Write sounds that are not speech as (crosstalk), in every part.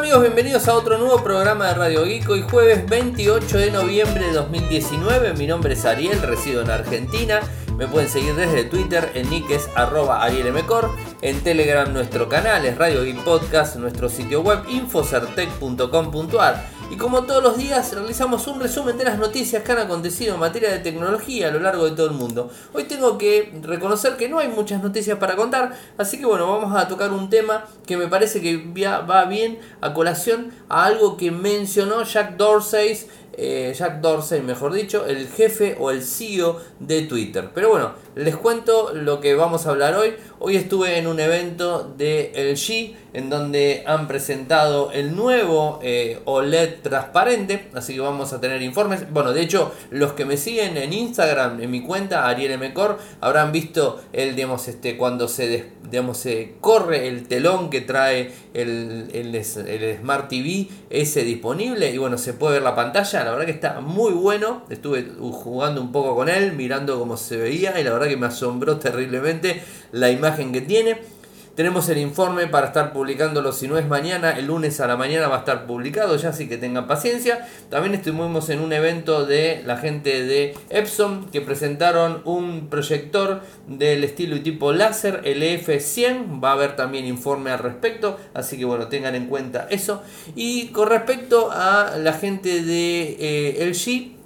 amigos? Bienvenidos a otro nuevo programa de Radio Geek. Hoy jueves 28 de noviembre de 2019. Mi nombre es Ariel, resido en Argentina. Me pueden seguir desde Twitter, en nick es arroba arielmcor. En Telegram nuestro canal es Radio Geek Podcast, nuestro sitio web infocertec.com.ar. Y como todos los días realizamos un resumen de las noticias que han acontecido en materia de tecnología a lo largo de todo el mundo. Hoy tengo que reconocer que no hay muchas noticias para contar, así que bueno, vamos a tocar un tema que me parece que va bien a colación a algo que mencionó Jack Dorsey eh, Jack Dorsey, mejor dicho, el jefe o el CEO de Twitter. Pero bueno, les cuento lo que vamos a hablar hoy. Hoy estuve en un evento de LG en donde han presentado el nuevo eh, OLED transparente, así que vamos a tener informes. Bueno, de hecho, los que me siguen en Instagram, en mi cuenta, Ariel Mcor, habrán visto el, digamos, este, cuando se, digamos, se corre el telón que trae el, el, Smart TV, ese disponible, y bueno, se puede ver la pantalla, la verdad que está muy bueno, estuve jugando un poco con él, mirando cómo se veía, y la verdad que me asombró terriblemente la imagen que tiene. Tenemos el informe para estar publicándolo, si no es mañana, el lunes a la mañana va a estar publicado, ya así que tengan paciencia. También estuvimos en un evento de la gente de Epson que presentaron un proyector del estilo y tipo láser, el EF100, va a haber también informe al respecto, así que bueno, tengan en cuenta eso. Y con respecto a la gente de eh, LG,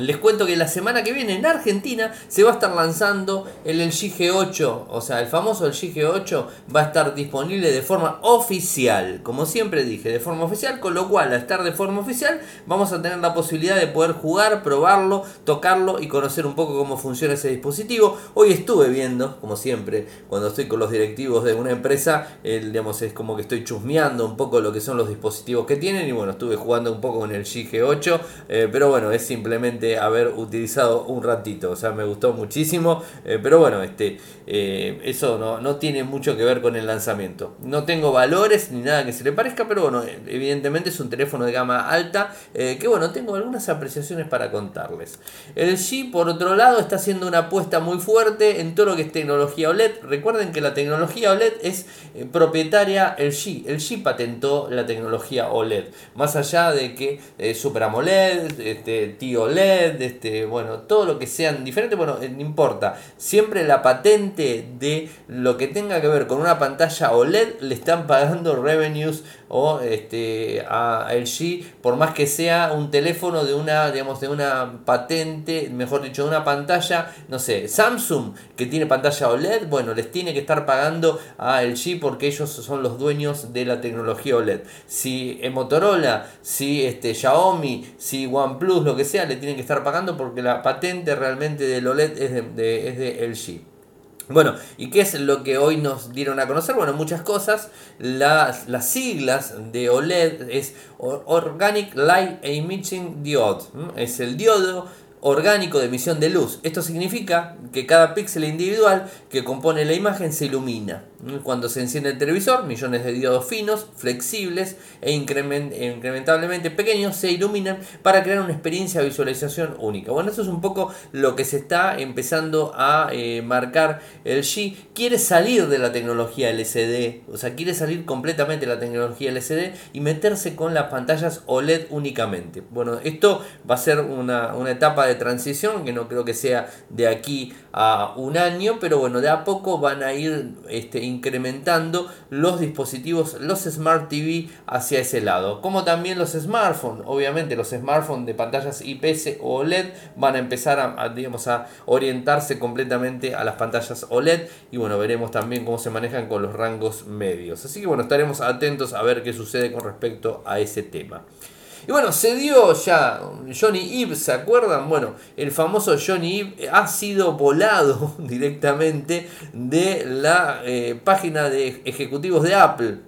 les cuento que la semana que viene en Argentina se va a estar lanzando el LG G8, o sea, el famoso LG G8 va a estar disponible de forma oficial, como siempre dije, de forma oficial, con lo cual al estar de forma oficial vamos a tener la posibilidad de poder jugar, probarlo, tocarlo y conocer un poco cómo funciona ese dispositivo. Hoy estuve viendo, como siempre, cuando estoy con los directivos de una empresa, el, digamos, es como que estoy chusmeando un poco lo que son los dispositivos que tienen y bueno, estuve jugando un poco con el G8, eh, pero bueno, es simplemente haber utilizado un ratito. O sea, me gustó muchísimo. Eh, pero bueno, este, eh, eso no, no, tiene mucho que ver con el lanzamiento. No tengo valores ni nada que se le parezca, pero bueno, evidentemente es un teléfono de gama alta. Eh, que bueno, tengo algunas apreciaciones para contarles. El G, por otro lado, está haciendo una apuesta muy fuerte en todo lo que es tecnología OLED. Recuerden que la tecnología OLED es propietaria el G. El G patentó la tecnología OLED. Más allá de que Super AMOLED, este, T-OLED, este, bueno, todo lo que sean diferentes, bueno, eh, no importa. Siempre la patente de lo que tenga que ver con una pantalla OLED le están pagando revenues o este, a LG, por más que sea un teléfono de una, digamos, de una patente, mejor dicho, de una pantalla, no sé, Samsung que tiene pantalla OLED, bueno, les tiene que estar pagando a LG porque ellos son los dueños de la tecnología OLED. Si Motorola, si este, Xiaomi, si OnePlus, lo que sea, le tienen que estar pagando porque la patente realmente del OLED es de, es de. Bueno, ¿y qué es lo que hoy nos dieron a conocer? Bueno, muchas cosas. Las, las siglas de OLED es Organic Light Emitting Diode. Es el diodo orgánico de emisión de luz. Esto significa que cada píxel individual que compone la imagen se ilumina. Cuando se enciende el televisor, millones de diodos finos, flexibles e incrementablemente pequeños se iluminan para crear una experiencia de visualización única. Bueno, eso es un poco lo que se está empezando a eh, marcar el G. Quiere salir de la tecnología LCD, o sea, quiere salir completamente de la tecnología LCD y meterse con las pantallas OLED únicamente. Bueno, esto va a ser una, una etapa de transición que no creo que sea de aquí a un año, pero bueno, de a poco van a ir este, incrementando los dispositivos, los Smart TV hacia ese lado, como también los smartphones. Obviamente los smartphones de pantallas IPS o OLED van a empezar a, digamos, a orientarse completamente a las pantallas OLED y bueno, veremos también cómo se manejan con los rangos medios. Así que bueno, estaremos atentos a ver qué sucede con respecto a ese tema. Y bueno, se dio ya Johnny Ive, ¿se acuerdan? Bueno, el famoso Johnny Ive ha sido volado (laughs) directamente de la eh, página de ejecutivos de Apple.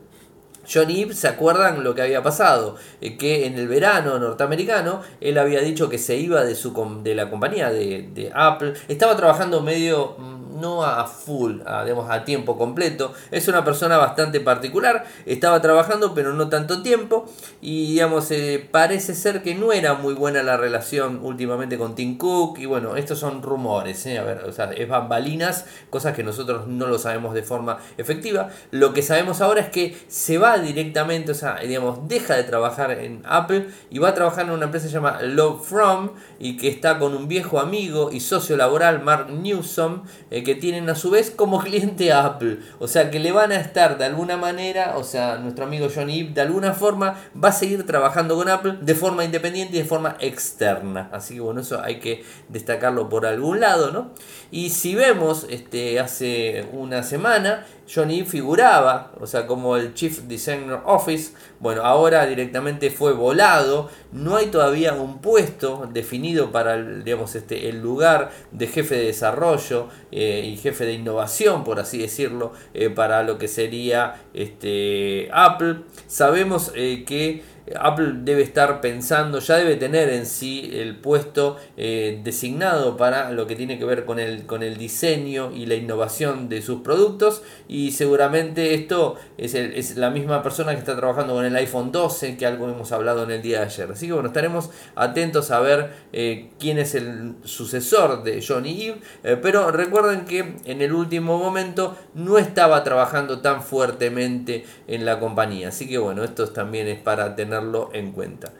Johnny Ive, ¿se acuerdan lo que había pasado? Eh, que en el verano norteamericano él había dicho que se iba de, su, de la compañía de, de Apple. Estaba trabajando medio mm, no a full, a, digamos, a tiempo completo. Es una persona bastante particular, estaba trabajando pero no tanto tiempo y digamos, eh, parece ser que no era muy buena la relación últimamente con Tim Cook y bueno, estos son rumores, ¿eh? a ver, o sea, es bambalinas, cosas que nosotros no lo sabemos de forma efectiva. Lo que sabemos ahora es que se va directamente, o sea, digamos, deja de trabajar en Apple y va a trabajar en una empresa llamada Love From y que está con un viejo amigo y socio laboral, Mark Newsom, eh, que tienen a su vez como (laughs) cliente Apple. O sea, que le van a estar de alguna manera, o sea, nuestro amigo Johnny de alguna forma va a seguir trabajando con Apple de forma independiente y de forma externa. Así que bueno, eso hay que destacarlo por algún lado, ¿no? Y si vemos, este, hace una semana, Johnny figuraba, o sea, como el Chief Designer Office, bueno, ahora directamente fue volado, no hay todavía un puesto definido para el, digamos, este, el lugar de jefe de desarrollo eh, y jefe de innovación, por así decirlo, eh, para lo que sería este, Apple. Sabemos eh, que Apple debe estar pensando, ya debe tener en sí el puesto eh, designado para lo que tiene que ver con el, con el diseño y la innovación de sus productos y seguramente esto es, la misma persona que está trabajando con el iPhone 12 que algo hemos hablado en el día de ayer. Así que bueno, estaremos atentos a ver eh, quién es el sucesor de Johnny Eve, eh, pero recuerden que en el último momento no estaba trabajando tan fuertemente en la compañía. Así que bueno, esto también es para tener en cuenta.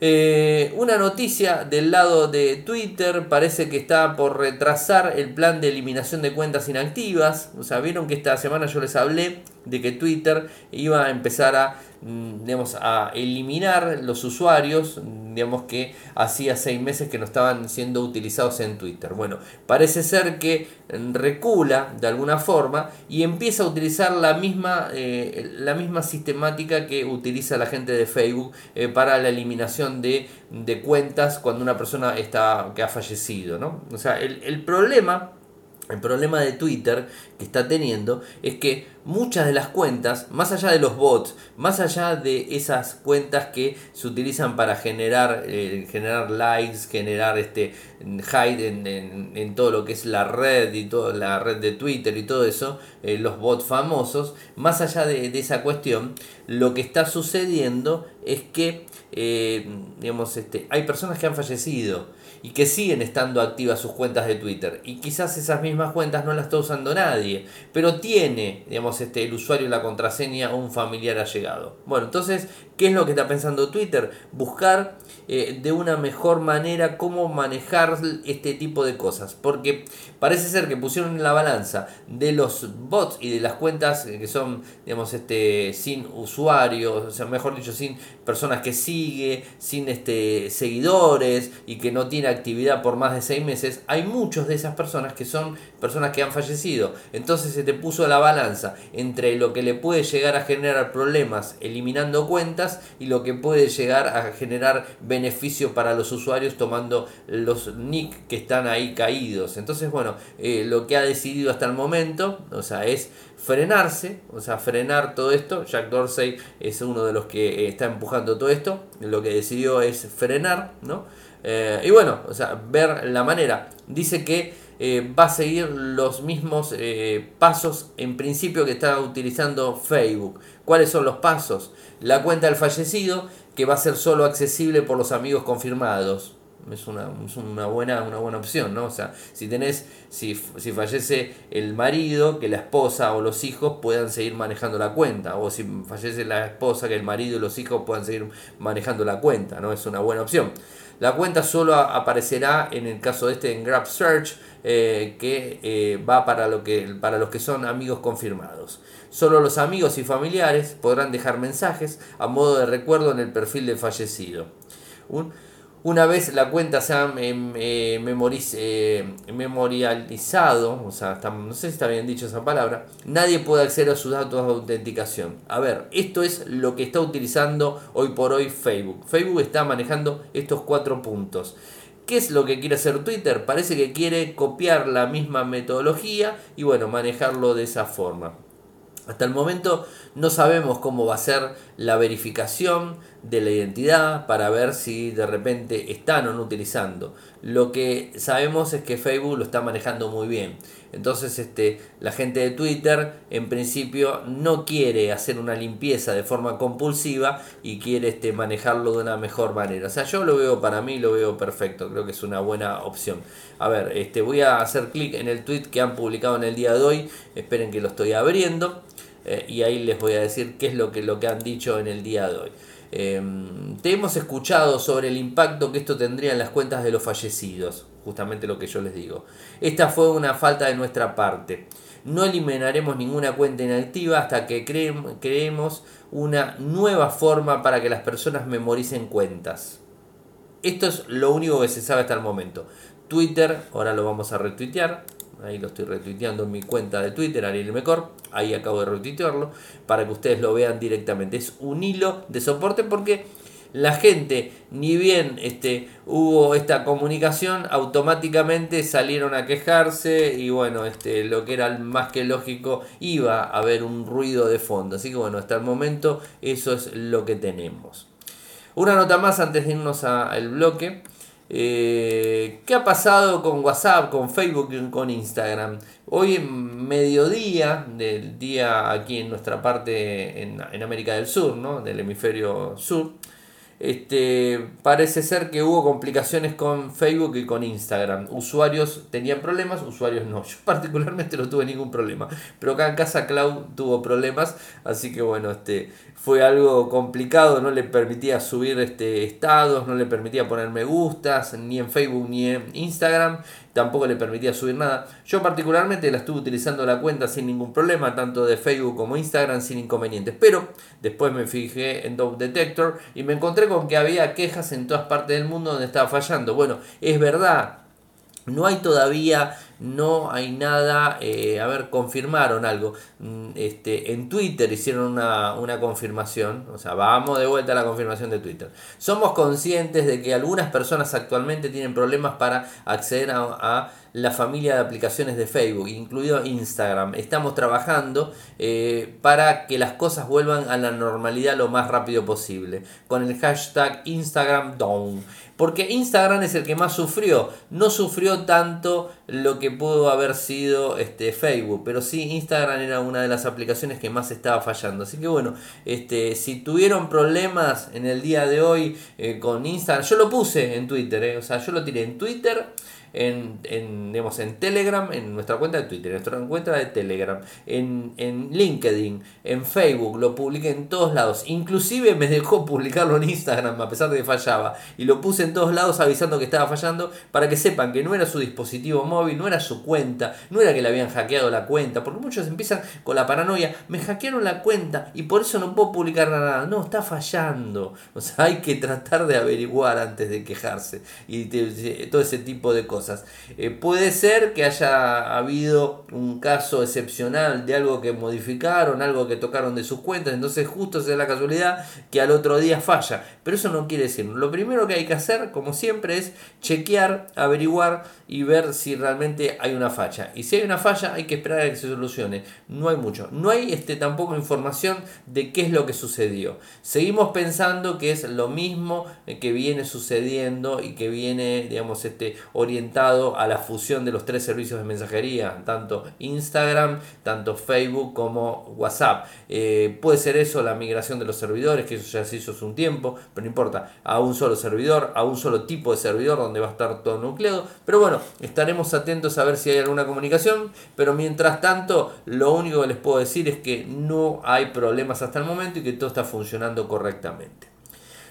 Eh, una noticia del lado de Twitter parece que está por retrasar el plan de eliminación de cuentas inactivas. O sea, vieron que esta semana yo les hablé de que Twitter iba a empezar a, mm, digamos, a eliminar los usuarios digamos que hacía seis meses que no estaban siendo utilizados en Twitter. Bueno, parece ser que recula de alguna forma y empieza a utilizar la misma, eh, la misma sistemática que utiliza la gente de Facebook eh, para la eliminación de, de, cuentas cuando una persona está, que ha fallecido. ¿no? O sea, el, el problema el problema de Twitter que está teniendo es que muchas de las cuentas, más allá de los bots, más allá de esas cuentas que se utilizan para generar, eh, generar likes, generar este hide en, todo lo que es la red y toda la red de Twitter y todo eso, eh, los bots famosos, más allá de, esa cuestión, lo que está sucediendo es que eh, digamos, este, hay personas que han fallecido y que siguen estando activas sus cuentas de Twitter. Y quizás esas mismas cuentas no las está usando nadie, pero tiene, digamos, este, el usuario la contraseña un familiar allegado. Bueno, entonces, ¿qué es lo que está pensando Twitter? Buscar eh, de una mejor manera cómo manejar este tipo de cosas. Porque parece ser que pusieron en la balanza de los bots y de las cuentas que son, digamos, este, sin usuarios, o sea, mejor dicho, sin personas que sigue, sin este, seguidores y que no tiene actividad por más de seis meses, hay muchos de esas personas que son personas que han fallecido. Entonces se te puso la balanza entre lo que le puede llegar a generar problemas eliminando cuentas y lo que puede llegar a generar beneficio para los usuarios tomando los nick que están ahí caídos. Entonces, bueno, eh, lo que ha decidido hasta el momento, o sea, es frenarse, o sea, frenar todo esto. Jack Dorsey es uno de los que está empujando todo esto. Lo que decidió es frenar, ¿no? Eh, y bueno, o sea, ver la manera. Dice que eh, va a seguir los mismos eh, pasos en principio que está utilizando Facebook. ¿Cuáles son los pasos? La cuenta del fallecido, que va a ser solo accesible por los amigos confirmados. Es una, buena, una buena opción, ¿no? O sea, si tenés, si, si fallece el marido, que la esposa o los hijos puedan seguir manejando la cuenta. O si fallece la esposa, que el marido y los hijos puedan seguir manejando la cuenta, ¿no? Es una buena opción. La cuenta solo aparecerá en el caso de este en Grab Search, eh, que eh, va para, lo que, para los que son amigos confirmados. Solo los amigos y familiares podrán dejar mensajes a modo de recuerdo en el perfil del fallecido. Una vez la cuenta se ha em, eh, eh, memorializado, o sea, no sé si está bien dicho esa palabra, nadie puede acceder a sus datos de autenticación. A ver, esto es lo que está utilizando hoy por hoy Facebook. Facebook está manejando estos cuatro puntos. ¿Qué es lo que quiere hacer Twitter? Parece que quiere copiar la misma metodología y bueno, manejarlo de esa forma. Hasta el momento no sabemos cómo va a ser la verificación de la identidad para ver si de repente están o no utilizando. Lo que sabemos es que Facebook lo está manejando muy bien. Entonces este, la gente de Twitter en principio no quiere hacer una limpieza de forma compulsiva y quiere este, manejarlo de una mejor manera. O sea, yo lo veo para mí, lo veo perfecto. Creo que es una buena opción. A ver, este, voy a hacer clic en el tweet que han publicado en el día de hoy. Esperen que lo estoy abriendo. Eh, y ahí les voy a decir qué es lo que, lo que han dicho en el día de hoy. Em, te hemos escuchado sobre el impacto que esto tendría en las cuentas de los fallecidos, justamente lo que yo les digo. Esta fue una falta de nuestra parte. No eliminaremos ninguna cuenta inactiva hasta que creemos una nueva forma para que las personas memoricen cuentas. Esto es lo único que se sabe hasta el momento. Twitter, ahora lo vamos a retuitear, ahí lo estoy retuiteando en mi cuenta de Twitter, Ariel Mecor, ahí acabo de retuitearlo, para que ustedes lo vean directamente. Es un hilo de soporte porque la gente, ni bien este, hubo esta comunicación, automáticamente salieron a quejarse y bueno, este, lo que era más que lógico, iba a haber un ruido de fondo. Así que bueno, hasta el momento eso es lo que tenemos. Una nota más antes de irnos al bloque. Eh, ¿Qué ha pasado con WhatsApp, con Facebook y con Instagram? Hoy en mediodía del día aquí en nuestra parte en, en América del Sur, ¿no? del hemisferio sur, este, parece ser que hubo complicaciones con Facebook y con Instagram. Usuarios tenían problemas, usuarios no. (laughs) Yo particularmente no tuve ningún problema. Pero acá en casa Cloud tuvo problemas. Así que bueno, este, fue algo complicado. No le permitía subir este, estados, no le permitía poner me gustas, ni en Facebook ni en Instagram tampoco le permitía subir nada. Yo particularmente la estuve utilizando la cuenta sin ningún problema, tanto de Facebook como Instagram sin inconvenientes. Pero después me fijé en Dog Detector y me encontré con que había quejas en todas partes del mundo donde estaba fallando. Bueno, es verdad, no hay todavía, no hay nada, eh, a ver, confirmaron algo. Mm, este, en Twitter hicieron una, una, confirmación, o sea, vamos de vuelta a la confirmación de Twitter. Somos conscientes de que algunas personas actualmente tienen problemas para acceder a la familia de aplicaciones de Facebook, incluido Instagram. Estamos trabajando eh, para que las cosas vuelvan a la normalidad lo más rápido posible, con el hashtag Instagram Down. Porque Instagram es el que más sufrió, no sufrió tanto lo que pudo haber sido este, Facebook, pero sí Instagram era una de las aplicaciones que más estaba fallando. Así que bueno, este, si tuvieron problemas en el día de hoy eh, con Instagram, yo lo puse en Twitter, eh, o sea, yo lo tiré en Twitter en, en, digamos, en Telegram, en nuestra cuenta de Twitter, en nuestra cuenta de Telegram, en, en LinkedIn, en Facebook, lo publiqué en todos lados. Inclusive me dejó (laughs) publicarlo en Instagram a pesar de que fallaba. Y lo puse en todos lados avisando que estaba fallando para que sepan que no era su dispositivo móvil, no era su cuenta, no era que le habían hackeado la cuenta. Porque muchos empiezan con la paranoia, me hackearon la cuenta y por eso no puedo publicar nada. No, está fallando. O sea, hay que tratar de averiguar antes de quejarse y todo ese tipo de cosas. Eh, puede ser que haya habido un caso excepcional de algo que modificaron, algo que tocaron de sus cuentas, entonces justo sea la casualidad que al otro día falla. Pero eso no quiere decir. Lo primero que hay que hacer, como siempre, es chequear, averiguar y ver si realmente hay una falla. Y si hay una falla, hay que esperar a que se solucione. No hay mucho. No hay este, tampoco información de qué es lo que sucedió. Seguimos pensando que es lo mismo que viene sucediendo y que viene, digamos, este, orientado a la fusión de los tres servicios de mensajería, tanto Instagram, tanto Facebook como WhatsApp. Eh, puede ser eso la migración de los servidores, que eso ya se hizo hace un tiempo, pero no importa, a un solo servidor, a un solo tipo de servidor donde va a estar todo nucleado. Pero bueno, estaremos atentos a ver si hay alguna comunicación, pero mientras tanto, lo único que les puedo decir es que no hay problemas hasta el momento y que todo está funcionando correctamente.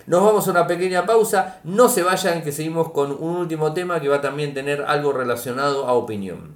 Nos vamos a una pequeña pausa. No se vayan que seguimos con un último tema que va a también tener algo relacionado a opinión.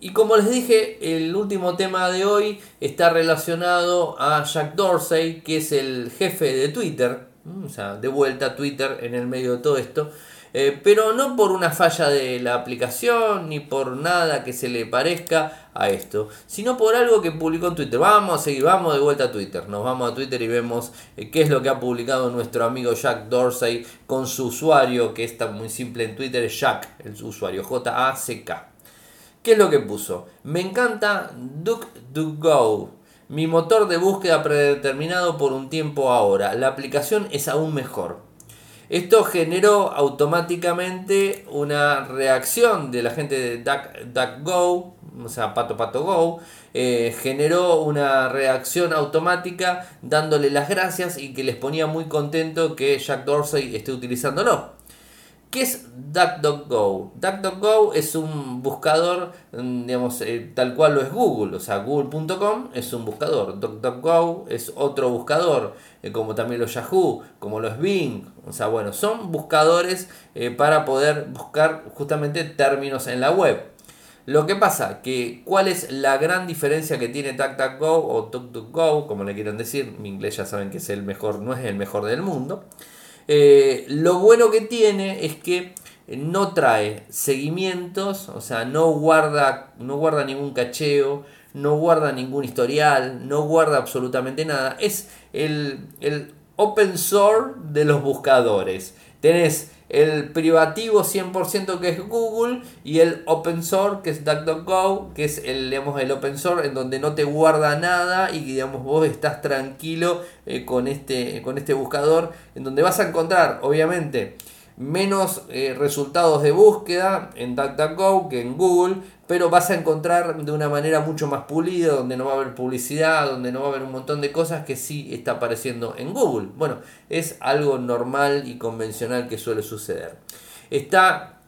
Y como les dije, el último tema de hoy está relacionado a Jack Dorsey, que es el jefe de Twitter o sea, de vuelta Twitter en el medio de todo esto. Eh, pero no por una falla de la aplicación ni por nada que se le parezca a esto, sino por algo que publicó en Twitter. Vamos a seguir, vamos de vuelta a Twitter. Nos vamos a Twitter y vemos eh, qué es lo que ha publicado nuestro amigo Jack Dorsey con su usuario, que está muy simple en Twitter, es Jack, el usuario J-A-C-K. ¿Qué es lo que puso? Me encanta DuckDuckGo. Mi motor de búsqueda predeterminado por un tiempo ahora. La aplicación es aún mejor. Esto generó automáticamente una reacción de la gente de DuckDuckGo, o sea, Pato Pato Go, eh, generó una reacción automática dándole las gracias y que les ponía muy contento que Jack Dorsey esté utilizándolo. ¿Qué es DuckDuckGo? DuckDuckGo es un buscador, mm, digamos, eh, tal cual lo es Google, o sea, google.com es un buscador, DuckDuckGo es otro buscador, eh, como también los Yahoo, como los Bing, o sea, bueno, son buscadores eh, para poder buscar justamente términos en la web. Lo que pasa, que cuál es la gran diferencia que tiene DuckDuckGo o DuckDuckGo, como le quieran decir, mi inglés ya saben que es el mejor, no es el mejor del mundo. Eh, lo bueno que tiene es que no trae seguimientos, o sea, no guarda, no guarda ningún cacheo, no guarda ningún historial, no guarda absolutamente nada. Es el, el open source de los buscadores. El privativo 100% que es Google y el open source que es DuckDuckGo, que es el, digamos, el open source en donde no te guarda nada y digamos, vos estás tranquilo eh, con, este, con este buscador, en donde vas a encontrar, obviamente, menos eh, resultados de búsqueda en DuckDuckGo que en Google, pero vas a encontrar de una manera mucho más pulida, donde no va a haber publicidad, donde no va a haber un montón de cosas que sí está apareciendo en Google. Bueno, es algo normal y convencional que suele suceder. Está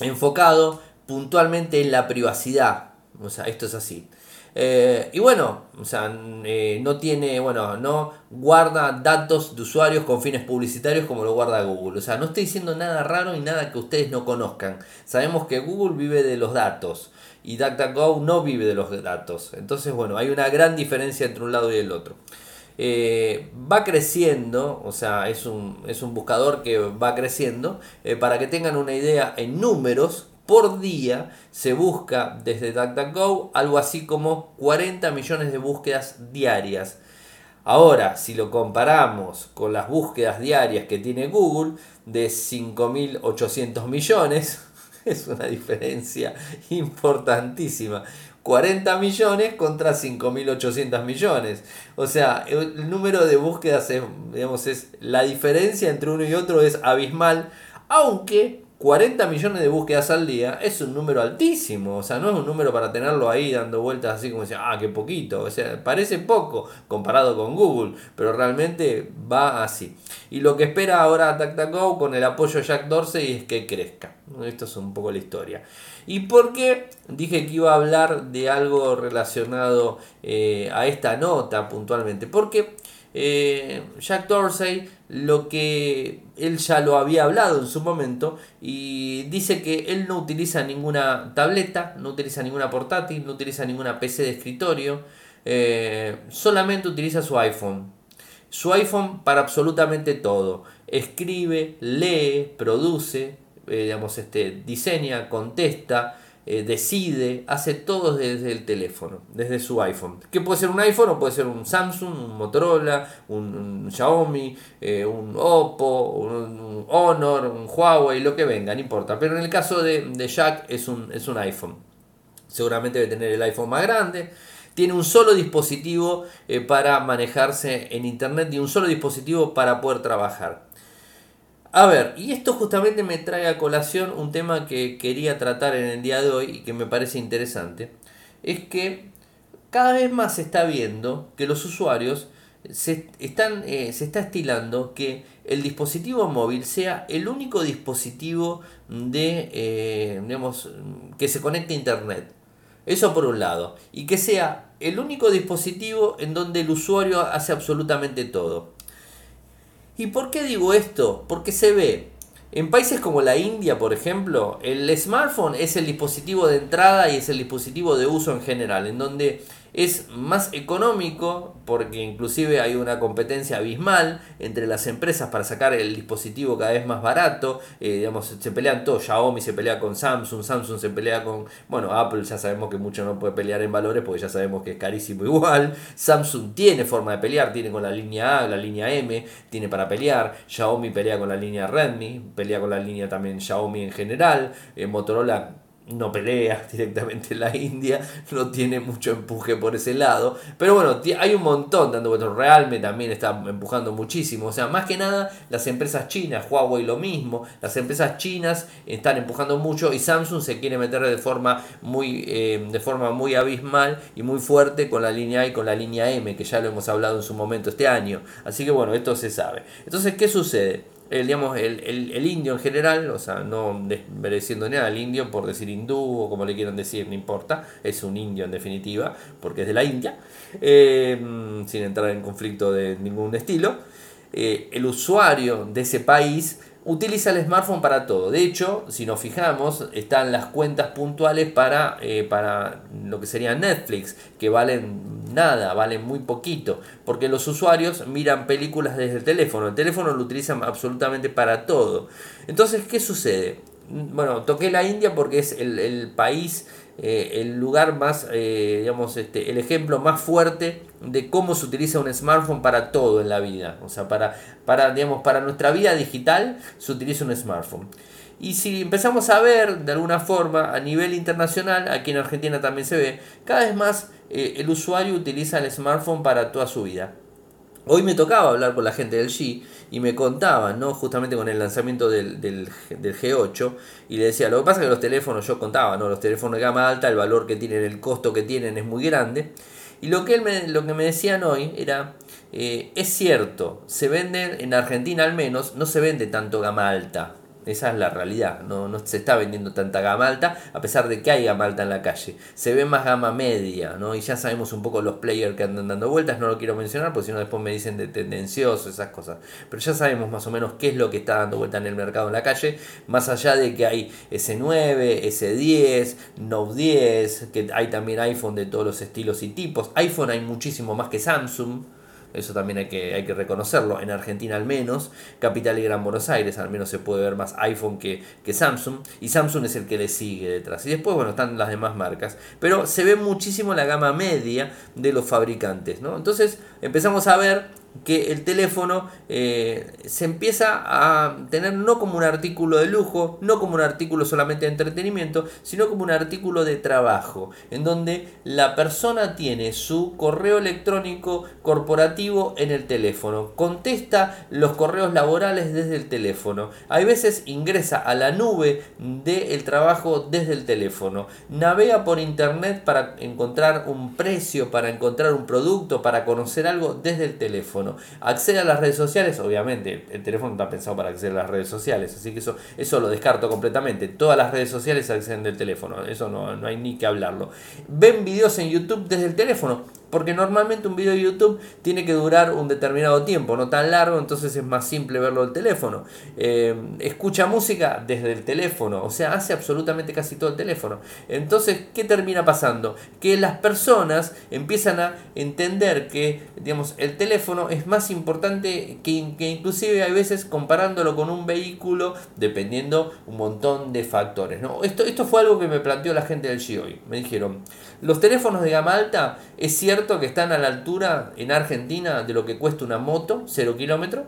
enfocado puntualmente en la privacidad, o sea, esto es así. Eh, y bueno, o sea, eh, no tiene, bueno, no guarda datos de usuarios con fines publicitarios como lo guarda Google. O sea, no estoy diciendo nada raro y nada que ustedes no conozcan. Sabemos que Google vive de los datos y DuckDuckGo no vive de los datos. Entonces, bueno, hay una gran diferencia entre un lado y el otro. Eh, va creciendo, o sea, es un, es un buscador que va creciendo. para que tengan una idea en números, por día se busca desde DuckDuckGo algo así como 40 millones de búsquedas diarias. Ahora, si lo comparamos con las búsquedas diarias que tiene Google de 5.800 millones, (laughs) es una diferencia importantísima. 40 millones contra 5.800 millones. O sea, el número de búsquedas, digamos, es, la diferencia entre uno y otro es abismal, aunque 40 millones de búsquedas al día es un número altísimo, o sea, no es un número para tenerlo ahí dando vueltas así como decir, ah, qué poquito, o sea, parece poco comparado con Google, pero realmente va así. Y lo que espera ahora DuckDuckGo con el apoyo de Jack Dorsey es que crezca. Esto es un poco la historia. ¿Y por qué dije que iba a hablar de algo relacionado eh, a esta nota puntualmente? Porque eh, Jack Dorsey lo que él ya lo había hablado en su momento y dice que él no utiliza ninguna tableta, no utiliza ninguna portátil, no utiliza ninguna PC de escritorio, eh, solamente utiliza su iPhone. Su iPhone para absolutamente todo. Escribe, lee, produce, eh, digamos, este, diseña, contesta, eh, decide, hace todo desde el teléfono, desde su iPhone. Que puede ser un iPhone o puede ser un Samsung, un Motorola, un, Xiaomi, eh, un Oppo, un, Honor, un Huawei, lo que venga, no importa. Pero en el caso de, Jack es un, es un iPhone. Seguramente debe tener el iPhone más grande. Tiene un solo dispositivo eh, para manejarse en Internet y un solo dispositivo para poder trabajar. A ver, y esto justamente me trae a colación un tema que quería tratar en el día de hoy y que me parece interesante. Es que cada vez más se está viendo que los usuarios se, están, eh, se está estilando que el dispositivo móvil sea el único dispositivo de, eh, digamos, que se conecte a Internet. Eso por un lado. Y que sea el único dispositivo en donde el usuario hace absolutamente todo. ¿Y por qué digo esto? Porque se ve en países como la India, por ejemplo, el smartphone es el dispositivo de entrada y es el dispositivo de uso en general, en donde es más económico porque inclusive hay una competencia abismal entre las empresas para sacar el dispositivo cada vez más barato. Eh, digamos, se pelean todos. Xiaomi se pelea con Samsung, Samsung se pelea con... Bueno, Apple ya sabemos que mucho no puede pelear en valores porque ya sabemos que es carísimo (laughs) igual. Samsung tiene forma de pelear, tiene con la línea A, la línea M, tiene para pelear. Xiaomi pelea con la línea Redmi, pelea con la línea también Xiaomi en general. Eh, Motorola no pelea (laughs) directamente en la India, no tiene mucho empuje por ese lado. Pero bueno, hay un montón dando vueltas. Realme también está empujando muchísimo. O sea, más que nada, las empresas chinas, Huawei lo mismo, las empresas chinas están empujando mucho y Samsung se quiere meter de forma muy, eh, de forma muy abismal y muy fuerte con la línea A y con la línea M, que ya lo hemos hablado en su momento este año. Así que bueno, esto se sabe. Entonces, ¿qué sucede? El, digamos, el, el, indio en general, o sea, no desmereciendo nada al indio por decir hindú o como le quieran decir, no importa, es un indio en definitiva, porque es de la India, eh, sin entrar en conflicto de ningún estilo. Eh, el usuario de ese país utiliza el smartphone para todo. De hecho, si nos fijamos, están las cuentas puntuales para, eh, para lo que sería Netflix, que valen nada, valen muy poquito, porque los usuarios miran películas desde el teléfono. El teléfono lo utilizan absolutamente para todo. Entonces, ¿qué sucede? Bueno, toqué la India porque es el, país, eh, el lugar más, eh, digamos, este, el ejemplo más fuerte de cómo se utiliza un smartphone para todo en la vida. O sea, para, para, digamos, para nuestra vida digital se utiliza un smartphone. Y si empezamos a ver de alguna forma a nivel internacional, aquí en Argentina también se ve, cada vez más eh, el usuario utiliza el smartphone para toda su vida. Hoy me tocaba hablar con la gente del G y me contaban, ¿no? justamente con el lanzamiento del, del, G8, y le decía, lo que pasa es que los teléfonos, yo contaba, ¿no? los teléfonos de gama alta, el valor que tienen, el costo que tienen es muy grande, y lo que, él me, lo que me decían hoy era, eh, es cierto, se venden, en Argentina al menos, no se vende tanto gama alta. Esa es la realidad, no, no se está vendiendo tanta gama alta, a pesar de que hay gama alta en la calle. Se ve más gama media, ¿no? Y ya sabemos un poco los players que andan dando vueltas, no lo quiero mencionar, porque si no después me dicen de tendencioso, esas cosas. Pero ya sabemos más o menos qué es lo que está dando vuelta en el mercado en la calle, más allá de que hay S9, S10, Note 10, que hay también iPhone de todos los estilos y tipos. iPhone hay muchísimo más que Samsung. Eso también hay que, hay que reconocerlo. En Argentina al menos, Capital y Gran Buenos Aires, al menos se puede ver más iPhone que, que Samsung. Y Samsung es el que le sigue detrás. Y después, bueno, están las demás marcas. Pero se ve muchísimo la gama media de los fabricantes. ¿no? Entonces empezamos a ver que el teléfono eh, se empieza a tener no como un artículo de lujo, no como un artículo solamente de entretenimiento, sino como un artículo de trabajo, en donde la persona tiene su correo electrónico corporativo en el teléfono, contesta los correos laborales desde el teléfono, hay veces ingresa a la nube del trabajo desde el teléfono, navega por internet para encontrar un precio, para encontrar un producto, para conocer algo desde el teléfono. Accede a las redes sociales, obviamente, el teléfono está pensado para acceder a las redes sociales, así que eso, eso lo descarto completamente. Todas las redes sociales acceden del teléfono, eso no, no hay ni que hablarlo. Ven videos en YouTube desde el teléfono porque normalmente un video de YouTube tiene que durar un determinado tiempo, no tan largo, entonces es más simple verlo del teléfono. Eh, escucha música desde el teléfono, o sea, hace absolutamente casi todo el teléfono. Entonces, ¿qué termina pasando? Que las personas empiezan a entender que, digamos, el teléfono es más importante que, que inclusive hay veces comparándolo con un vehículo, dependiendo un montón de factores. ¿no? Esto, esto fue algo que me planteó la gente del G hoy. Me dijeron, los teléfonos de gama alta es cierto que están a la altura en Argentina de lo que cuesta una moto, 0 kilómetros,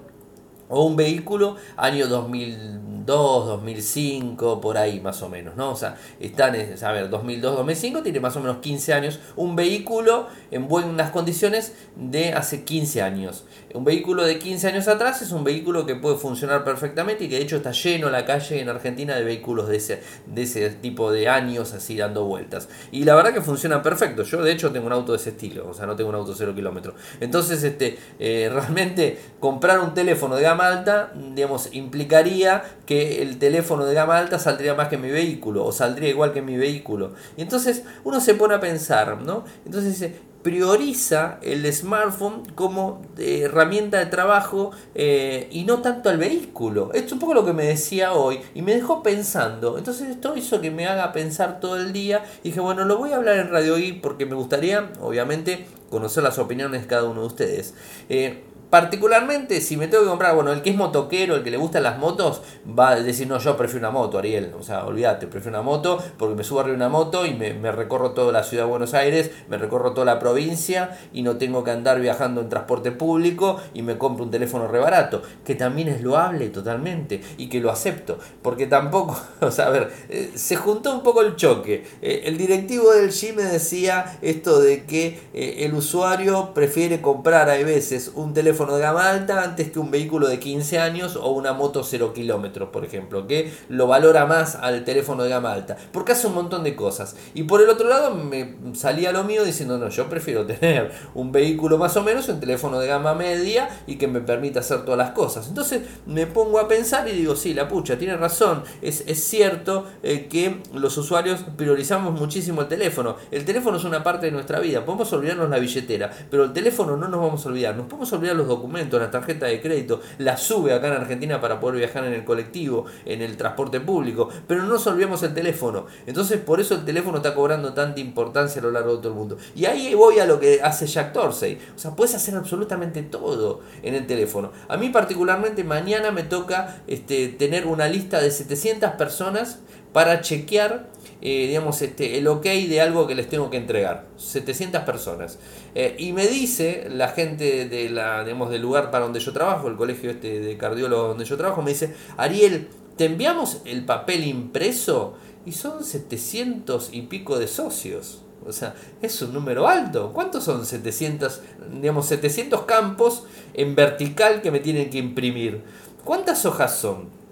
o un vehículo año 2002, 2005, por ahí más o menos, ¿no? O sea, están, a ver, 2002, 2005 tiene más o menos 15 años, un vehículo en buenas condiciones de hace 15 años. Un vehículo de 15 años atrás es un vehículo que puede funcionar perfectamente y que de hecho está lleno la calle en Argentina de vehículos de ese, de ese tipo de años así dando vueltas. Y la verdad que funcionan perfecto. Yo de hecho tengo un auto de ese estilo, o sea, no tengo un auto 0 kilómetros. Entonces, este, eh, realmente comprar un teléfono de gama alta, digamos, implicaría que el teléfono de gama alta saldría más que mi vehículo o saldría igual que mi vehículo. Y entonces uno se pone a pensar, ¿no? Entonces dice, prioriza el smartphone como eh, herramienta de trabajo eh, y no tanto al vehículo. Esto es un poco lo que me decía hoy y me dejó pensando. Entonces esto hizo que me haga pensar todo el día y dije, bueno, lo voy a hablar en Radio I porque me gustaría, obviamente, conocer las opiniones de cada uno de ustedes. Eh, Particularmente, si me tengo que comprar, bueno, el que es motoquero, el que le gustan las motos, va a decir, no, yo prefiero una moto, Ariel. O sea, olvídate, prefiero una moto porque me subo arriba una moto y me, recorro toda la ciudad de Buenos Aires, me recorro toda la provincia y no tengo que andar viajando en transporte público y me compro un teléfono rebarato, que también es loable totalmente y que lo acepto. Porque tampoco, (laughs) o sea, a ver, eh, se juntó un poco el choque. Eh, el directivo del G me decía esto de que eh, el usuario prefiere comprar a veces un teléfono de gama alta antes que un vehículo de 15 años o una moto 0 kilómetros, por ejemplo, que lo valora más al teléfono de gama alta, porque hace un montón de cosas. Y por el otro lado me salía lo mío diciendo, no, yo prefiero (laughs) tener un vehículo más o menos, un teléfono de gama media y que me permita hacer todas las cosas. Entonces me pongo a pensar y digo, sí, la pucha, tiene razón, es, es cierto eh, que los usuarios priorizamos muchísimo el teléfono. El teléfono es una parte de nuestra vida, podemos olvidarnos la billetera, pero el teléfono no nos vamos a olvidar, nos podemos olvidar los documentos, la tarjeta de crédito, la sube acá en Argentina para poder viajar en el colectivo, en el transporte público, pero no nos el teléfono. Entonces por eso el teléfono está cobrando tanta importancia a lo largo de todo el mundo. Y ahí voy a lo que hace Jack Dorsey. O sea, puedes hacer absolutamente todo en el teléfono. A mí particularmente mañana me toca este, tener una lista de 700 personas para chequear eh, digamos, este, el ok de algo que les tengo que entregar. 700 personas. Eh, y me dice la gente de la, digamos, del lugar para donde yo trabajo, el colegio este de cardiólogos donde yo trabajo, me dice, Ariel, ¿te enviamos el papel impreso? Y son 700 y pico de socios. O sea, es un número alto. ¿Cuántos son 700, digamos, 700 campos en vertical que me tienen que imprimir? ¿Cuántas hojas son?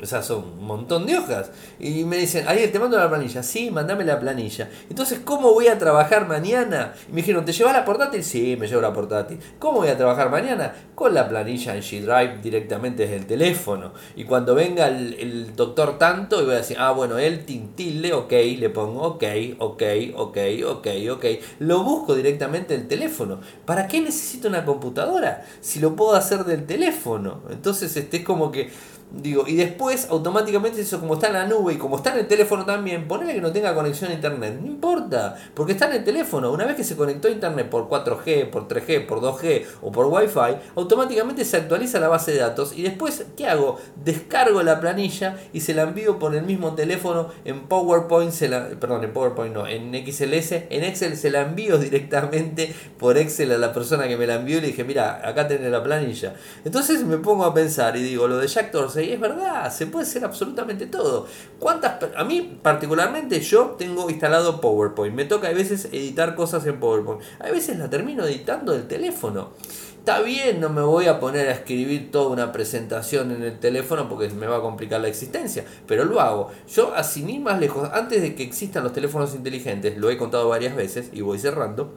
O sea, son un montón de hojas. Y me dicen, Ariel, te mando la planilla. Sí, mandame la planilla. Entonces, ¿cómo voy a trabajar mañana? Y me dijeron, ¿te llevas la portátil? Sí, me llevo la portátil. ¿Cómo voy a trabajar mañana? Con la planilla en G-Drive directamente desde el teléfono. Y cuando venga el, doctor tanto, y voy a decir, ah, bueno, él tintile, ok, le pongo ok, ok, ok, ok, ok. Lo busco directamente del teléfono. ¿Para qué necesito una computadora? Si lo puedo hacer del teléfono. Entonces, este es como que Digo, y después automáticamente eso como está en la nube y como está en el teléfono también, ponele que no tenga conexión a internet, no importa, porque está en el teléfono. Una vez que se conectó a internet por 4G, por 3G, por 2G o por Wi-Fi, automáticamente se actualiza la base de datos y después, ¿qué hago? Descargo la planilla y se la envío por el mismo teléfono en PowerPoint, se la, perdón, en PowerPoint no, en XLS, en Excel se la envío (laughs) directamente por Excel a la persona que me la envió y le dije, mira, acá tenés la planilla. Entonces me pongo a pensar y digo, lo de Jack y es verdad, se puede hacer absolutamente todo. ¿Cuántas, a mí particularmente yo tengo instalado PowerPoint, me toca a veces editar cosas en PowerPoint, a veces la termino editando del teléfono. Está bien, no me voy a poner a escribir toda una presentación en el teléfono porque me va a complicar la existencia, pero lo hago. Yo, así ni más lejos, antes de que existan los teléfonos inteligentes, lo he contado varias veces y voy cerrando,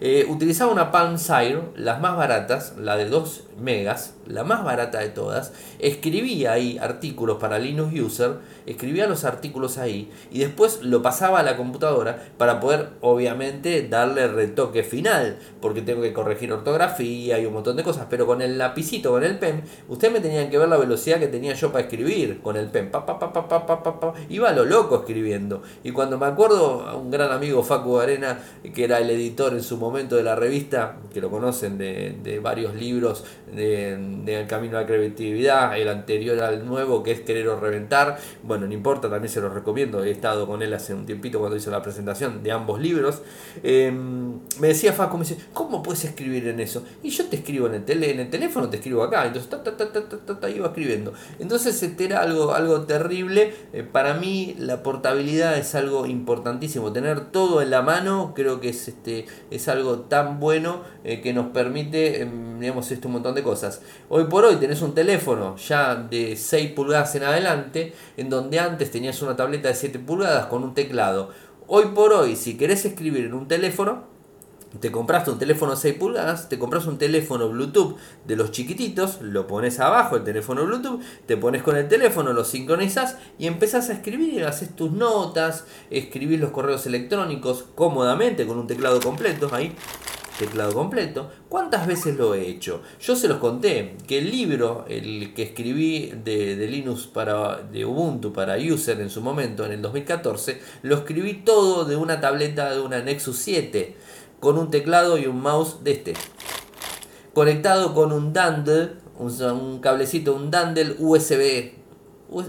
eh, utilizaba una Palm Sire, las más baratas, la de 2 megas, la más barata de todas. Escribía ahí artículos para Linux User, escribía los artículos ahí y después lo pasaba a la computadora para poder, obviamente, darle retoque final, porque tengo que corregir ortografía y un montón de cosas. Pero con el lapicito, con el pen, ustedes me tenían que ver la velocidad que tenía yo para escribir con el pen. Pa, pa, pa, pa, pa, pa, pa, Iba a lo loco escribiendo. Y cuando me acuerdo, a un gran amigo Facu Arena, que era el editor en su momento de la revista, que lo conocen de, varios libros de, El Camino a la Creatividad, el anterior al nuevo, que es Querer o Reventar. Bueno, no importa, también se los recomiendo. He estado con él hace un tiempito cuando hizo la presentación de ambos libros. Em, me decía Facu, me dice, ¿cómo puedes escribir en eso? Y yo te escribo en el, tele, en el teléfono, te escribo acá. Entonces, ta, iba escribiendo. Entonces, este era algo, algo terrible. Eh, para mí, la portabilidad es algo importantísimo. Tener todo en la mano, creo que es, este, es algo tan bueno eh, que nos permite, em, digamos, esto un montón de cosas. Hoy por hoy tenés un teléfono ya de 6 pulgadas en adelante, en donde antes tenías una tableta de 7 pulgadas con un teclado. Hoy por hoy, si querés escribir en un teléfono, te compraste un teléfono 6 pulgadas, te compras un teléfono Bluetooth de los chiquititos, lo pones abajo el teléfono Bluetooth, te pones con el teléfono, lo sincronizas y empezás a escribir y haces tus notas, escribís los correos electrónicos cómodamente con un teclado completo ahí teclado completo. ¿Cuántas veces lo he hecho? Yo se los conté que el libro, el que escribí de, de Linux para de Ubuntu para User en su momento, en el 2014, lo escribí todo de una tableta de una Nexus 7 con un teclado y un mouse de este. Conectado con un dandle, un, cablecito, un dandle USB,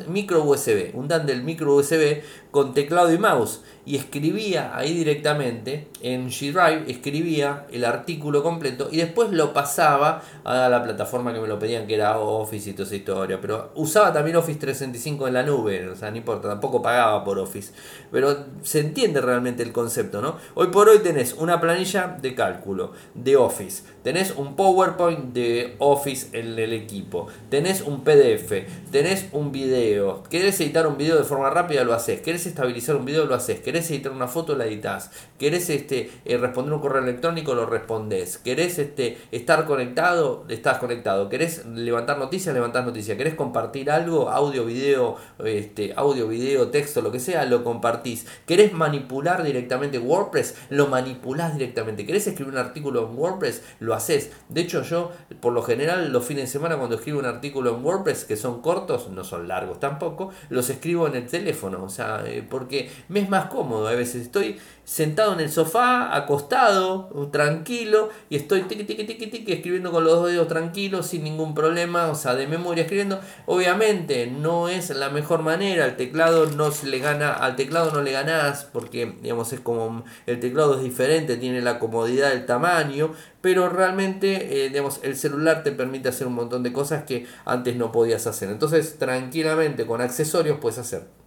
micro USB, un dandle micro USB con teclado y mouse y escribía ahí directamente en G-Drive, escribía el artículo completo y después lo pasaba a la plataforma que me lo pedían, que era Office y toda esa historia. Pero usaba también Office 365 en la nube, o sea, no importa, tampoco pagaba por Office. Pero se entiende realmente el concepto, ¿no? Hoy por hoy tenés una planilla de cálculo de Office, tenés un PowerPoint de Office en el equipo, tenés un PDF, tenés un video, querés editar un video de forma rápida, lo haces, querés estabilizar un video, lo haces, querés editar una foto, la editas. Querés este, eh, responder un correo electrónico, lo respondes. Querés este, estar conectado, estás conectado. Querés levantar noticias, levantás noticias. Querés compartir algo, audio, video, este, audio, video, texto, lo que sea, lo compartís. Querés manipular directamente WordPress, lo manipulás directamente. Querés escribir un artículo en WordPress, lo haces. De hecho, yo, por lo general, los fines de semana, cuando escribo un artículo en WordPress, que son cortos, no son largos tampoco, los escribo en el teléfono. O sea, eh, porque me es más cómodo a veces estoy sentado en el sofá, acostado, tranquilo, y estoy tiqui, tiqui, tiqui, tiqui, escribiendo con los dos dedos tranquilos, sin ningún problema, o sea, de memoria escribiendo. Obviamente no es la mejor manera, el teclado no se le gana, al teclado no le ganás, porque digamos es como el teclado es diferente, tiene la comodidad del tamaño, pero realmente eh, digamos, el celular te permite hacer un montón de cosas que antes no podías hacer. Entonces, tranquilamente con accesorios puedes hacer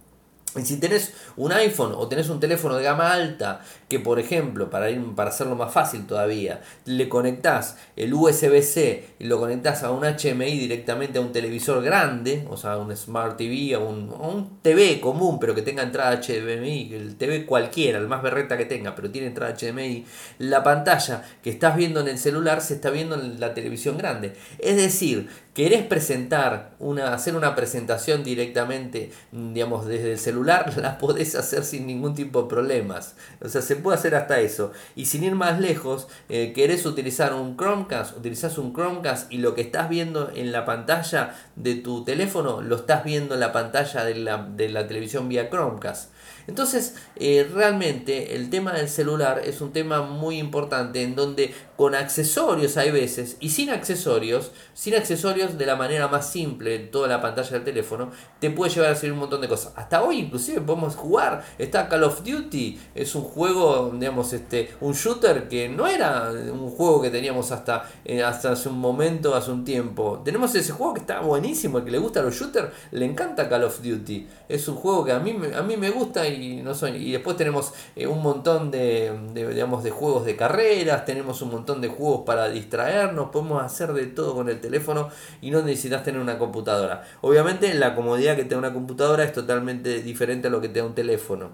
y si tenés un iPhone o tenés un teléfono de gama alta, que por ejemplo, para, ir, para hacerlo más fácil todavía, le conectás el USB-C y lo conectás a un HMI directamente a un televisor grande, o sea, un Smart TV, a un, un TV común, pero que tenga entrada HDMI, el TV cualquiera, el más berreta que tenga, pero tiene entrada HDMI, la pantalla que estás viendo en el celular se está viendo en la televisión grande. Es decir, querés presentar, una, hacer una presentación directamente, digamos, desde el celular, (laughs) la podés hacer sin ningún tipo de problemas. O sea, se puede hacer hasta eso. Y sin ir más lejos, eh, querés utilizar un Chromecast, utilizás un Chromecast y lo que estás viendo en la pantalla de tu teléfono, lo estás viendo en la pantalla de la, de la televisión vía Chromecast. Entonces, eh, realmente el tema del celular es un tema muy importante en donde con accesorios hay veces y sin accesorios, sin accesorios de la manera más simple en toda la pantalla del teléfono, te puede llevar a hacer un montón de cosas. Hasta hoy inclusive podemos jugar, está Call of Duty, es un juego, digamos, este, un shooter que no era un juego que teníamos hasta, eh, hasta hace un momento, hace un tiempo. Tenemos ese juego que está buenísimo, el que le gusta los shooters, le encanta Call of Duty. Es un juego que a mí, a mí me gusta y no soy, y después tenemos eh, un montón de, de, digamos, de juegos de carreras, tenemos un montón de juegos para distraernos, podemos hacer de todo con el teléfono y no necesitas tener una computadora. Obviamente la comodidad que te una computadora es totalmente diferente a lo que te un teléfono.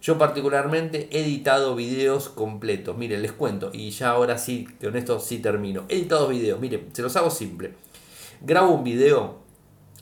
Yo particularmente he editado videos completos. Miren, les cuento. Y ya ahora sí, con esto sí termino. He editado videos. Miren, se los hago simple. Grabo un video.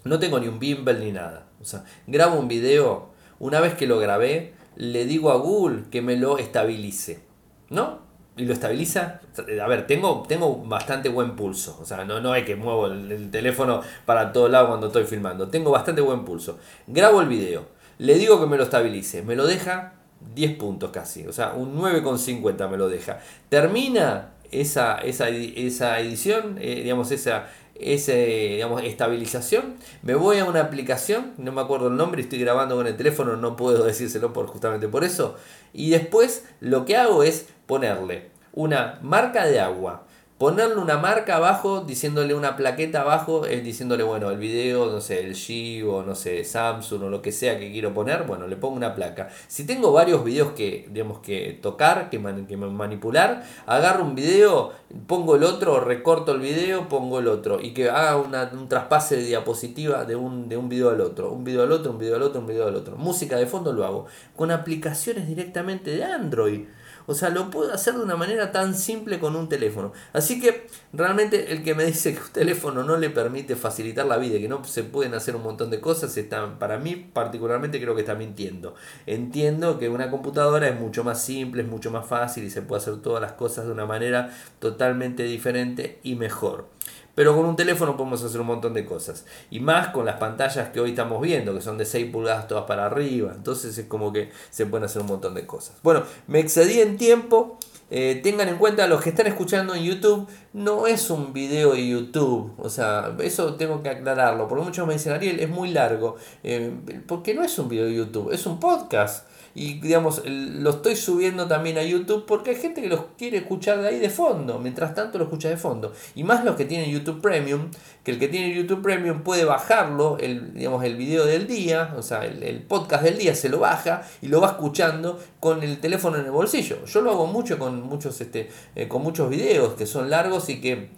No tengo ni un bimbel ni nada. O sea, grabo un video. Una vez que lo grabé, le digo a Google que me lo estabilice. ¿No? Y lo estabiliza. A ver, tengo, tengo bastante buen pulso. O sea, no, no es que muevo el, teléfono para todo lado cuando estoy filmando. Tengo bastante buen pulso. Grabo el video. Le digo que me lo estabilice. Me lo deja 10 puntos casi. O sea, un 9,50 me lo deja. Termina esa, esa, esa edición, eh, digamos, esa, ese, digamos, estabilización, me voy a una aplicación, no me acuerdo el nombre, estoy grabando con el teléfono, no puedo (laughs) decírselo por, justamente por eso, y después lo que hago es ponerle una marca de agua, ponerle una marca abajo, diciéndole una plaqueta abajo, es diciéndole, bueno, el video, no sé, el G o no sé, Samsung o lo que sea que quiero poner, bueno, le pongo una placa. Si tengo varios videos que, digamos, que tocar, que, que manipular, agarro un video, pongo el otro, recorto el video, pongo el otro y que haga un traspase de diapositiva de un, de un video al otro, un video al otro, un video al otro, un video al otro. Música de fondo lo hago con aplicaciones directamente de Android. O sea, lo puedo hacer de una manera tan simple con un teléfono. Así que realmente el que me dice que un teléfono no le permite facilitar la vida, que no se pueden hacer un montón de cosas, está, para mí particularmente creo que está mintiendo. Entiendo que una computadora es mucho más simple, es mucho más fácil y se puede hacer todas las cosas de una manera totalmente diferente y mejor. Pero con un teléfono podemos hacer un montón de cosas. Y más con las pantallas que hoy estamos viendo, que son de 6 pulgadas todas para arriba. Entonces es como que se pueden hacer un montón de cosas. Bueno, me excedí en tiempo. Eh, tengan en cuenta los que están escuchando en YouTube, no es un video de YouTube, o sea, eso tengo que aclararlo, porque muchos me dicen, Ariel, es muy largo, eh, porque no es un video de YouTube, es un podcast. Y digamos, lo estoy subiendo también a YouTube porque hay gente que los quiere escuchar de ahí de fondo. Mientras tanto lo escucha de fondo. Y más los que tienen YouTube Premium, que el que tiene YouTube Premium puede bajarlo, el, digamos, el video del día, o sea, el, podcast del día se lo baja y lo va escuchando con el teléfono en el bolsillo. Yo lo hago mucho con muchos, este, eh, con muchos videos que son largos y que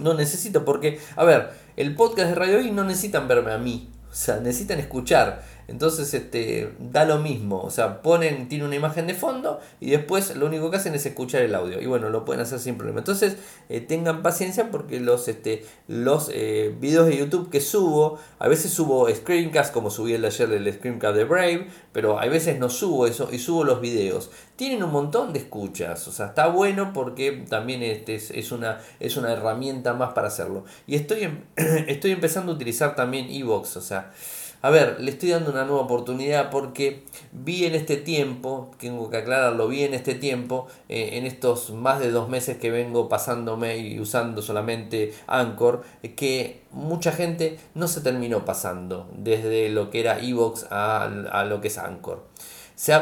no necesito porque, a ver, el podcast de Radio I no necesitan verme a mí. O sea, necesitan escuchar. Entonces este, da lo mismo, o sea, ponen, tiene una imagen de fondo y después lo único que hacen es escuchar el audio. Y bueno, lo pueden hacer sin problema. Entonces eh, tengan paciencia porque los, este, los eh, videos de YouTube que subo, a veces subo screencast como subí el ayer del screencast de Brave, pero a veces no subo eso y subo los videos. Tienen un montón de escuchas, o sea, está bueno porque también este, es, una, es una herramienta más para hacerlo. Y estoy, em, (clears throat) estoy empezando a utilizar también Evox, o sea a ver, le estoy dando una nueva oportunidad porque vi en este tiempo, tengo que aclararlo, vi en este tiempo, eh, en estos más de dos meses que vengo pasándome y usando solamente Anchor, que mucha gente no se terminó pasando desde lo que era Evox a, lo que es Anchor. Se,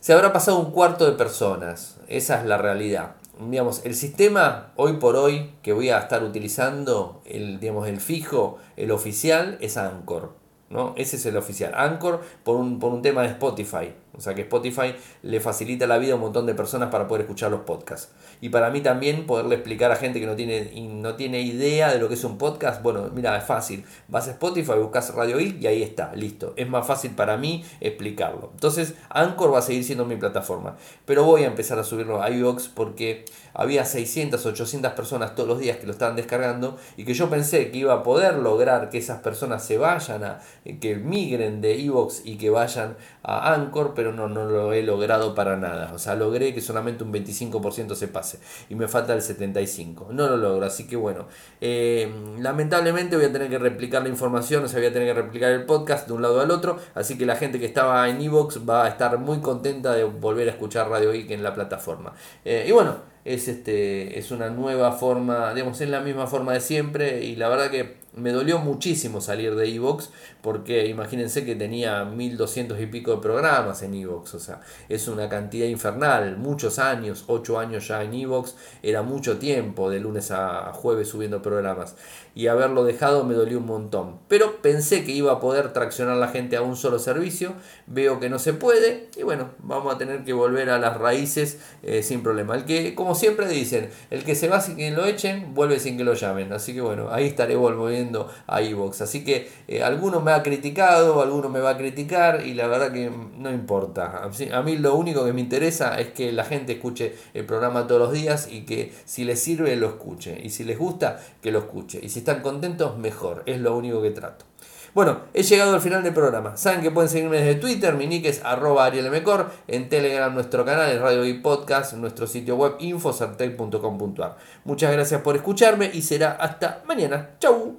se habrá pasado un cuarto de personas, esa es la realidad digamos, el sistema hoy por hoy que voy a estar utilizando, el, digamos, el fijo, el oficial, es Anchor. ¿No? Ese es el oficial. Anchor por un, por un tema de Spotify. O sea que Spotify le facilita la vida a un montón de personas para poder escuchar los podcasts. Y para mí también poderle explicar a gente que no tiene, no tiene idea de lo que es un podcast. Bueno, mira, es fácil. Vas a Spotify, buscas Radio I y ahí está, listo. Es más fácil para mí explicarlo. Entonces, Anchor va a seguir siendo mi plataforma. Pero voy a empezar a subirlo a iVoox porque había 600, 800 personas todos los días que lo estaban descargando y que yo pensé que iba a poder lograr que esas personas se vayan a, que migren de iVoox y que vayan a Anchor, pero no, no lo he logrado para nada. O sea, logré que solamente un 25% se pase y me falta el 75%. No lo logro, así que bueno, eh, lamentablemente voy a tener que replicar la información, o sea, voy a tener que replicar el podcast de un lado al otro, así que la gente que estaba en iVoox va a estar muy contenta de volver a escuchar Radio Geek en la plataforma. Eh, y bueno, es, este, es una nueva forma, digamos, es la misma forma de siempre y la verdad que me dolió muchísimo salir de Evox porque imagínense que tenía 1200 y pico de programas en Evox, o sea, es una cantidad infernal, muchos años, 8 años ya en Evox, era mucho tiempo de lunes a jueves subiendo programas. Y haberlo dejado me dolió un montón, pero pensé que iba a poder traccionar la gente a un solo servicio, veo que no se puede y bueno, vamos a tener que volver a las raíces eh, sin problema. El que, como siempre dicen, el que se va sin que lo echen, vuelve sin que lo llamen, así que bueno, ahí estaré volviendo a iVoox. Así que eh, alguno me ha criticado, alguno me va a criticar y la verdad que no importa. A mí lo único que me interesa es que la gente escuche el programa todos los días y que si les sirve lo escuche. Y si les gusta, que lo escuche. Y si están contentos, mejor. Es lo único que trato. Bueno, he llegado al final del programa. Saben que pueden seguirme desde Twitter, mi nick es arroba arielmcor, en Telegram nuestro canal es Radio y Podcast, nuestro sitio web infocertec.com.ar. Muchas gracias por escucharme y será hasta mañana. Chau.